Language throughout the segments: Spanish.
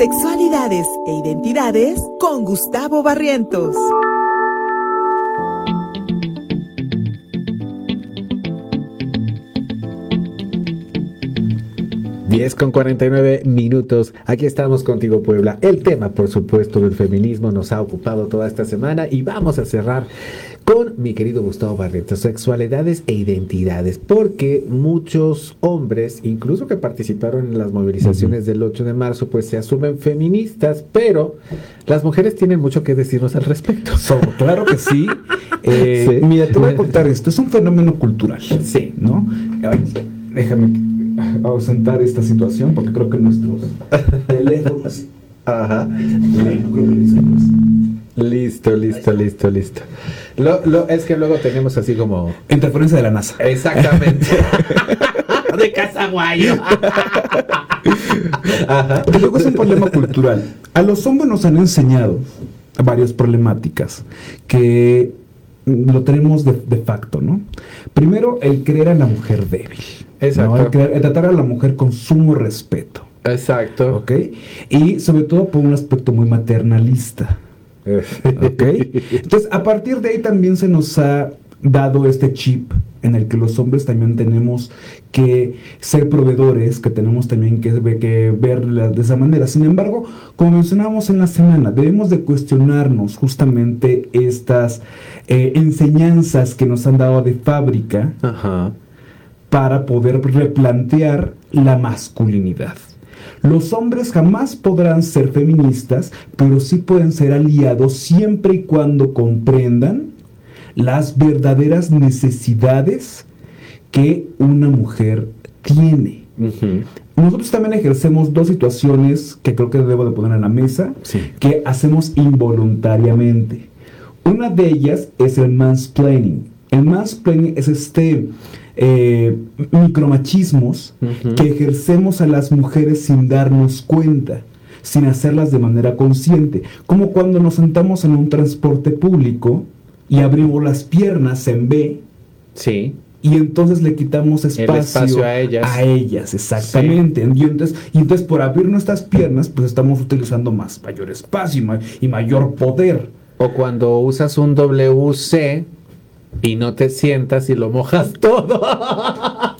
Sexualidades e identidades con Gustavo Barrientos. 10 con 49 minutos. Aquí estamos contigo, Puebla. El tema, por supuesto, del feminismo nos ha ocupado toda esta semana y vamos a cerrar con mi querido Gustavo Barreto, sexualidades e identidades, porque muchos hombres, incluso que participaron en las movilizaciones del 8 de marzo, pues se asumen feministas, pero las mujeres tienen mucho que decirnos al respecto. claro que sí. Eh, mira, te voy a contar esto, es un fenómeno cultural. Sí. ¿No? déjame ausentar esta situación porque creo que nuestros teléfonos. Ajá. Listo, listo, listo, listo. Lo, es que luego tenemos así como. Interferencia de la NASA. Exactamente. de Casaguayo. Ajá. luego es un problema cultural. A los hombres nos han enseñado varias problemáticas que lo tenemos de, de facto, ¿no? Primero, el creer a la mujer débil. Exacto. El, tratar a la mujer con sumo respeto. Exacto. ¿Ok? Y sobre todo por un aspecto muy maternalista. Entonces, a partir de ahí también se nos ha dado este chip en el que los hombres también tenemos que ser proveedores, que tenemos también que, que verla de esa manera. Sin embargo, como mencionábamos en la semana, debemos de cuestionarnos justamente estas eh, enseñanzas que nos han dado de fábrica para poder replantear la masculinidad. Los hombres jamás podrán ser feministas, pero sí pueden ser aliados siempre y cuando comprendan las verdaderas necesidades que una mujer tiene. Nosotros también ejercemos dos situaciones que creo que debo de poner en la mesa, que hacemos involuntariamente. Una de ellas es el mansplaining. El mansplaining es este eh, micromachismos que ejercemos a las mujeres sin darnos cuenta sin hacerlas de manera consciente, como cuando nos sentamos en un transporte público y abrimos las piernas en B. Sí. Y entonces le quitamos espacio, a ellas. A ellas, exactamente. Y, entonces, y, entonces, por abrir nuestras piernas, pues estamos utilizando más, mayor espacio y, mayor poder. O cuando usas un WC y no te sientas y lo mojas todo.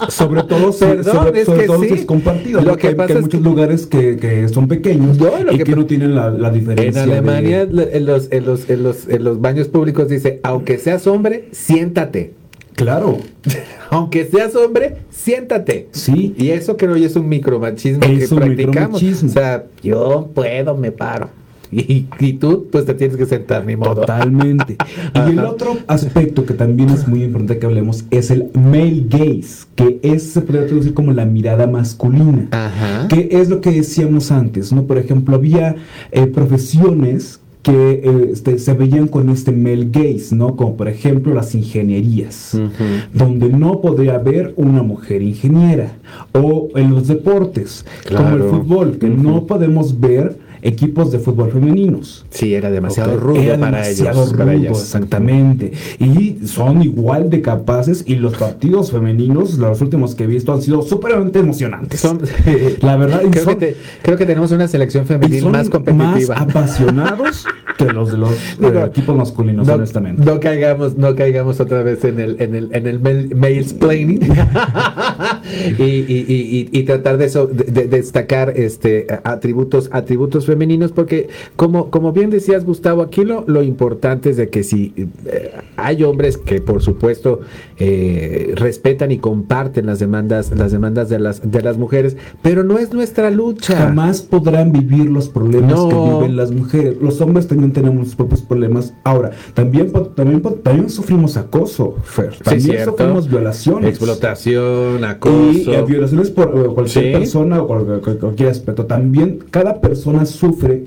sobre todo, sobre, sobre, todo si es compartido. Lo que, hay, pasa muchos lugares que, que, son pequeños y que, no tienen la, la, diferencia. En Alemania, en, los, en, los, en, los, en los baños públicos dice, aunque seas hombre, siéntate. Claro. Aunque seas hombre, siéntate. Sí. Y eso creo yo es un micromachismo que practicamos. O sea, yo puedo, me paro. Y, tú, pues te tienes que sentar, ni modo. Totalmente. y el otro aspecto que también es muy importante que hablemos es el male gaze, que es, se podría traducir como la mirada masculina. Ajá. Que es lo que decíamos antes, ¿no? Por ejemplo, había eh, profesiones que eh, este, se veían con este male gaze, ¿no? Como por ejemplo las ingenierías, donde no podría haber una mujer ingeniera, o en los deportes, como el fútbol, que no podemos ver equipos de fútbol femeninos. Sí, era demasiado rudo para ellos. para exactamente. Y son igual de capaces y los partidos femeninos, los últimos que he visto, han sido súper emocionantes. Son, la verdad, creo, que creo, que tenemos una selección femenil más competitiva. Más apasionados que los de los equipos masculinos, honestamente. No caigamos, no caigamos otra vez en el, en el, en el male explaining y, y, y, tratar de, eso, de, destacar este atributos, atributos femeninos, porque como, como bien decías, Gustavo, aquí lo, lo importante es de que si eh, hay hombres que por supuesto eh, respetan y comparten las demandas, las demandas de las, de las mujeres, pero no es nuestra lucha. Jamás podrán vivir los problemas que viven las mujeres. Los hombres también tenemos sus propios problemas. Ahora, también, también, también sufrimos acoso, Fer. También sufrimos violaciones. Explotación, acoso. Y eh, violaciones por cualquier persona o cualquier aspecto. También cada persona sufre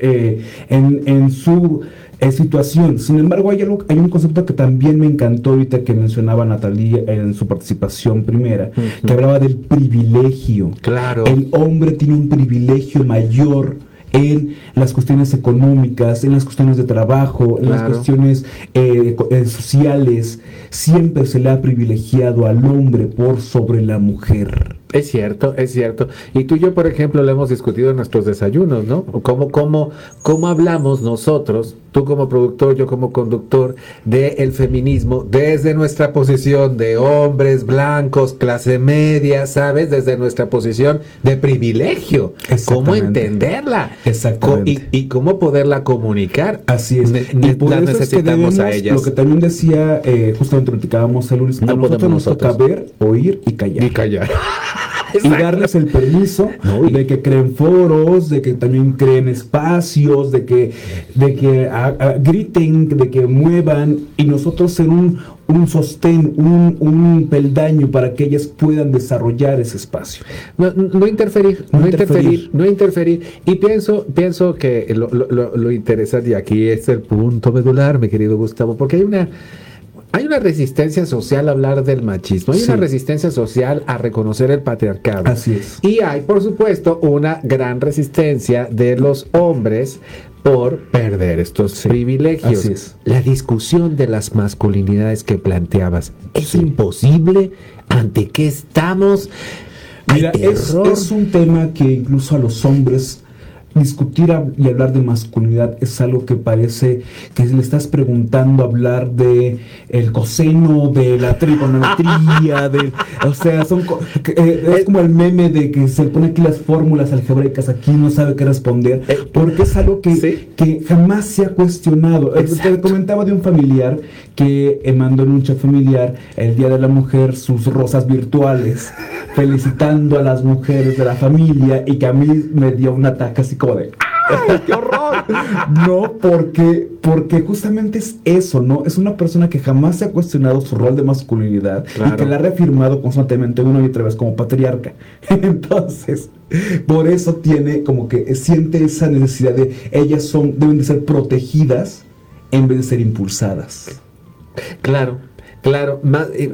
eh, en, su eh, situación. Sin embargo, hay, algo, hay un concepto que también me encantó ahorita que mencionaba Natalia en su participación primera, que hablaba del privilegio. Claro. El hombre tiene un privilegio mayor en las cuestiones económicas, en las cuestiones de trabajo, en las cuestiones eh, sociales. Siempre se le ha privilegiado al hombre por sobre la mujer. Es cierto, es cierto. Y tú y yo, por ejemplo, lo hemos discutido en nuestros desayunos, ¿no? ¿Cómo, cómo, cómo hablamos nosotros, tú como productor, yo como conductor, del feminismo desde nuestra posición de hombres blancos, clase media, ¿sabes? Desde nuestra posición de privilegio. ¿Cómo entenderla? Exactamente. Y, cómo poderla comunicar. Así es. y por eso necesitamos a ellas. Lo que también decía, eh, justamente platicábamos el lunes, no a nosotros nos toca ver, oír y callar. Y callar. y darles el permiso de que creen foros, de que también creen espacios, de que, de que griten, de que muevan y nosotros ser un, un sostén, un, un, peldaño para que ellas puedan desarrollar ese espacio. No, no interferir, no, interferir, no interferir. Y pienso, pienso que lo, lo, lo interesante, y aquí es el punto medular, mi querido Gustavo, porque hay una hay una resistencia social a hablar del machismo, hay una resistencia social a reconocer el patriarcado. Así es. Y hay, por supuesto, una gran resistencia de los hombres por perder estos privilegios. Así es. La discusión de las masculinidades que planteabas es imposible. ¿Ante qué estamos? Mira, es, es un tema que incluso a los hombres discutir y hablar de masculinidad es algo que parece que le estás preguntando hablar de el coseno de la trigonometría de o sea son eh, es como el meme de que se pone aquí las fórmulas algebraicas aquí no sabe qué responder eh, porque es algo que, que jamás se ha cuestionado. Eh, te comentaba de un familiar que mandó en un chat familiar el día de la mujer sus rosas virtuales felicitando a las mujeres de la familia y que a mí me dio un ataque así como de qué horror! No, porque, porque justamente es eso, ¿no? Es una persona que jamás se ha cuestionado su rol de masculinidad y que la ha reafirmado constantemente una y otra vez como patriarca. Entonces, por eso tiene como que siente esa necesidad de ellas son, deben de ser protegidas en vez de ser impulsadas. Claro, Claro, eh,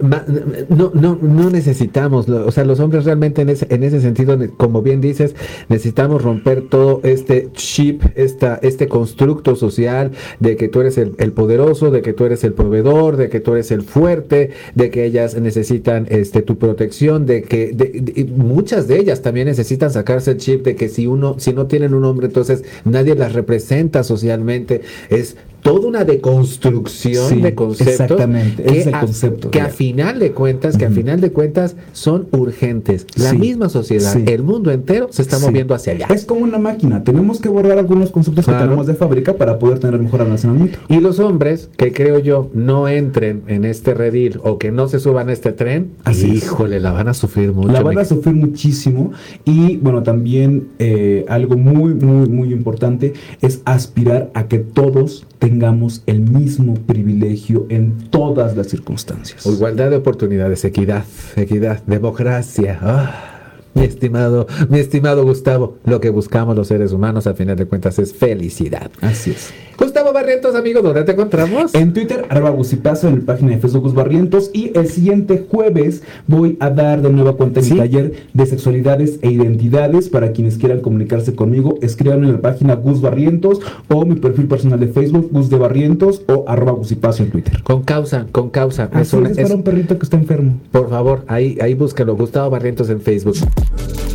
no, no, no necesitamos, o sea, los hombres realmente en ese, en ese sentido, como bien dices, necesitamos romper todo este chip, esta, este constructo social de que tú eres el, poderoso, de que tú eres el proveedor, de que tú eres el fuerte, de que ellas necesitan este, tu protección, de que muchas de ellas también necesitan sacarse el chip de que si uno, si no tienen un hombre, entonces nadie las representa socialmente. Es toda una deconstrucción de conceptos. Exactamente, ese concepto. Que a final de cuentas, que a final de cuentas son urgentes. La misma sociedad, el mundo entero se está moviendo hacia allá. Es como una máquina. Tenemos que borrar algunos conceptos que tenemos de fábrica para poder tener mejor almacenamiento. Y los hombres, que creo yo, no entren en este redil o que no se suban a este tren, Así híjole, la van a sufrir mucho. La van a sufrir muchísimo. Y bueno, también eh, algo muy, muy, muy importante es aspirar a que todos tengamos el mismo privilegio en todas las circunstancias. Igualdad de oportunidades, equidad, equidad, democracia. Ah. Mi estimado, mi estimado Gustavo, lo que buscamos los seres humanos al final de cuentas es felicidad. Así es. Gustavo Barrientos, amigo, ¿dónde te encontramos? En Twitter, arroba Gusipaso, en la página de Facebook Gus Barrientos. Y el siguiente jueves voy a dar de nueva cuenta mi taller de sexualidades e identidades. Para quienes quieran comunicarse conmigo, escriban en la página Gus Barrientos o mi perfil personal de Facebook, Gus de Barrientos o arroba Gusipaso en Twitter. Con causa, con causa. es, es para un perrito que está enfermo. Por favor, ahí, ahí búscalo, Gustavo Barrientos en Facebook.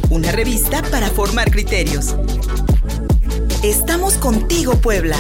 Una revista para formar criterios. Estamos contigo, Puebla.